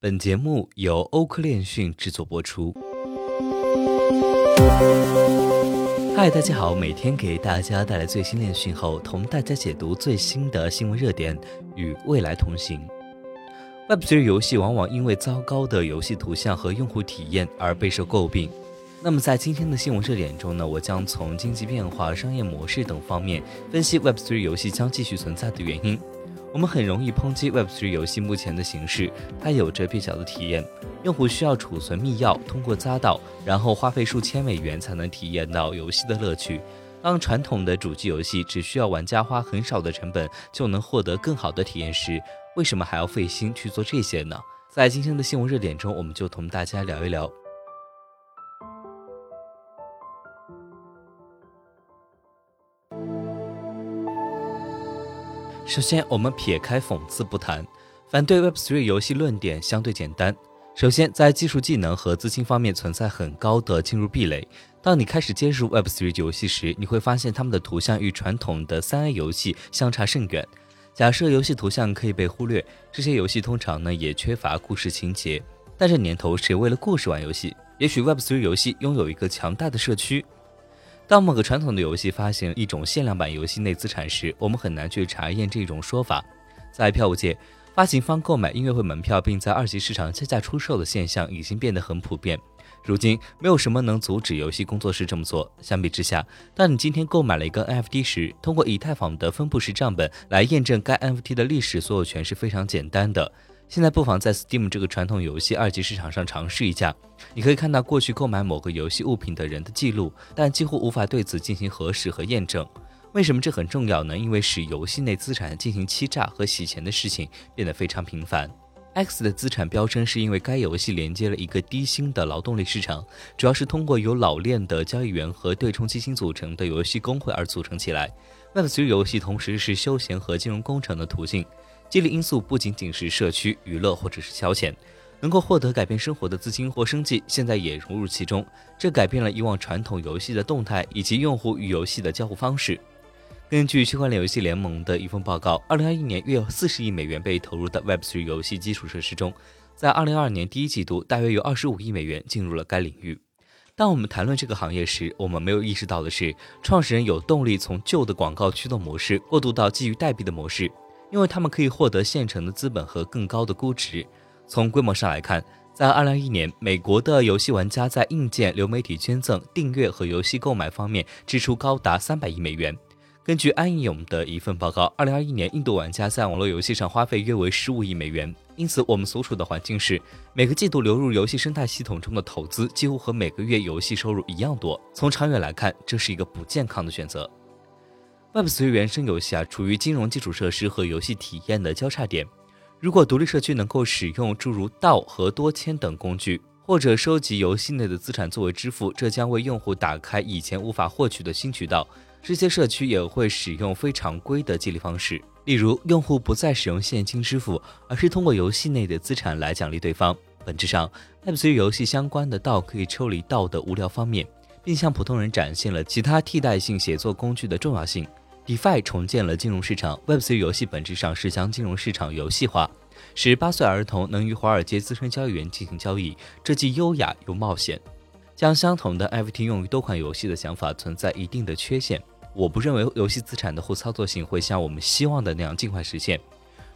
本节目由欧科链讯制作播出。嗨，大家好，每天给大家带来最新链讯后，同大家解读最新的新闻热点，与未来同行。Web3 游戏往往因为糟糕的游戏图像和用户体验而备受诟病。那么在今天的新闻热点中呢，我将从经济变化、商业模式等方面分析 Web3 游戏将继续存在的原因。我们很容易抨击 Web3 游戏目前的形式，它有着蹩脚的体验，用户需要储存密钥，通过匝道，然后花费数千美元才能体验到游戏的乐趣。当传统的主机游戏只需要玩家花很少的成本就能获得更好的体验时，为什么还要费心去做这些呢？在今天的新闻热点中，我们就同大家聊一聊。首先，我们撇开讽刺不谈，反对 Web3 游戏论点相对简单。首先，在技术技能和资金方面存在很高的进入壁垒。当你开始接触 Web3 游戏时，你会发现他们的图像与传统的三 A 游戏相差甚远。假设游戏图像可以被忽略，这些游戏通常呢也缺乏故事情节。但这年头谁为了故事玩游戏？也许 Web3 游戏拥有一个强大的社区。当某个传统的游戏发行一种限量版游戏内资产时，我们很难去查验这种说法。在票务界，发行方购买音乐会门票并在二级市场加价出售的现象已经变得很普遍。如今，没有什么能阻止游戏工作室这么做。相比之下，当你今天购买了一个 NFT 时，通过以太坊的分布式账本来验证该 NFT 的历史所有权是非常简单的。现在不妨在 Steam 这个传统游戏二级市场上尝试一下。你可以看到过去购买某个游戏物品的人的记录，但几乎无法对此进行核实和验证。为什么这很重要呢？因为使游戏内资产进行欺诈和洗钱的事情变得非常频繁。X 的资产飙升是因为该游戏连接了一个低薪的劳动力市场，主要是通过由老练的交易员和对冲基金组成的游戏工会而组成起来。Web3 游戏同时是休闲和金融工程的途径。激励因素不仅仅是社区娱乐或者是消遣，能够获得改变生活的资金或生计，现在也融入其中。这改变了以往传统游戏的动态以及用户与游戏的交互方式。根据区块链游戏联盟的一份报告，二零二一年约有四十亿美元被投入到 Web3 游戏基础设施中，在二零二二年第一季度，大约有二十五亿美元进入了该领域。当我们谈论这个行业时，我们没有意识到的是，创始人有动力从旧的广告驱动模式过渡到基于代币的模式。因为他们可以获得现成的资本和更高的估值。从规模上来看，在2021年，美国的游戏玩家在硬件、流媒体捐赠、订阅和游戏购买方面支出高达300亿美元。根据安以勇的一份报告，2021年印度玩家在网络游戏上花费约为15亿美元。因此，我们所处的环境是，每个季度流入游戏生态系统中的投资几乎和每个月游戏收入一样多。从长远来看，这是一个不健康的选择。Web3 原生游戏啊，处于金融基础设施和游戏体验的交叉点。如果独立社区能够使用诸如道和多签等工具，或者收集游戏内的资产作为支付，这将为用户打开以前无法获取的新渠道。这些社区也会使用非常规的激励方式，例如用户不再使用现金支付，而是通过游戏内的资产来奖励对方。本质上，Web3 游戏相关的道可以抽离道的无聊方面。并向普通人展现了其他替代性写作工具的重要性。DeFi 重建了金融市场，Web3 游戏本质上是将金融市场游戏化，使八岁儿童能与华尔街资深交易员进行交易，这既优雅又冒险。将相同的 NFT 用于多款游戏的想法存在一定的缺陷。我不认为游戏资产的互操作性会像我们希望的那样尽快实现。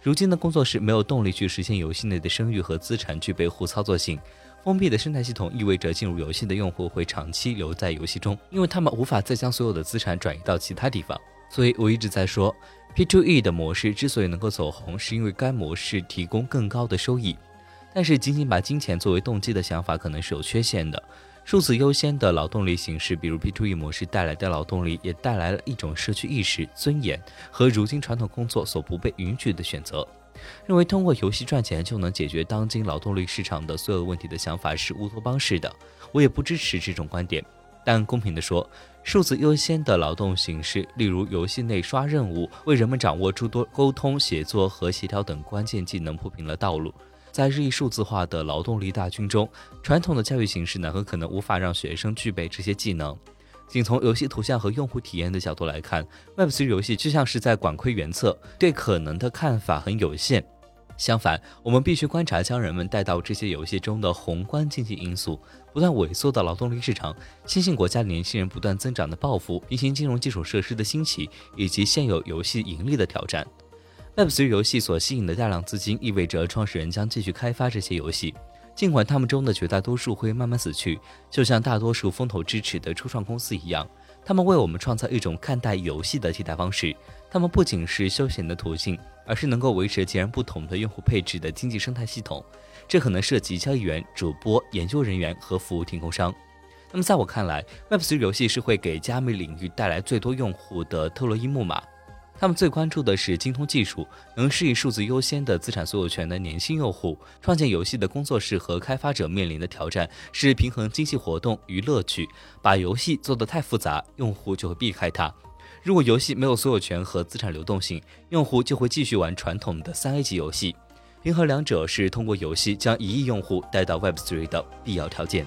如今的工作室没有动力去实现游戏内的声誉和资产具备互操作性。封闭的生态系统意味着进入游戏的用户会长期留在游戏中，因为他们无法再将所有的资产转移到其他地方。所以我一直在说，P2E 的模式之所以能够走红，是因为该模式提供更高的收益。但是，仅仅把金钱作为动机的想法可能是有缺陷的。数字优先的劳动力形式，比如 P2E 模式带来的劳动力，也带来了一种社区意识、尊严和如今传统工作所不被允许的选择。认为通过游戏赚钱就能解决当今劳动力市场的所有问题的想法是乌托邦式的，我也不支持这种观点。但公平地说，数字优先的劳动形式，例如游戏内刷任务，为人们掌握诸多沟通、写作和协调等关键技能铺平了道路。在日益数字化的劳动力大军中，传统的教育形式呢，很可能无法让学生具备这些技能。仅从游戏图像和用户体验的角度来看，Web3 游戏就像是在管窥原册，对可能的看法很有限。相反，我们必须观察将人们带到这些游戏中的宏观经济因素：不断萎缩的劳动力市场、新兴国家年轻人不断增长的抱负、平行金融基础设施的兴起，以及现有游戏盈利的挑战。Web3 游戏所吸引的大量资金，意味着创始人将继续开发这些游戏，尽管他们中的绝大多数会慢慢死去，就像大多数风投支持的初创公司一样。他们为我们创造一种看待游戏的替代方式。他们不仅是休闲的途径，而是能够维持截然不同的用户配置的经济生态系统。这可能涉及交易员、主播、研究人员和服务提供商。那么，在我看来，Web3 游戏是会给加密领域带来最多用户的特洛伊木马。他们最关注的是精通技术、能适应数字优先的资产所有权的年轻用户。创建游戏的工作室和开发者面临的挑战是平衡经济活动与乐趣。把游戏做得太复杂，用户就会避开它。如果游戏没有所有权和资产流动性，用户就会继续玩传统的三 A 级游戏。平衡两者是通过游戏将一亿用户带到 Web3 的必要条件。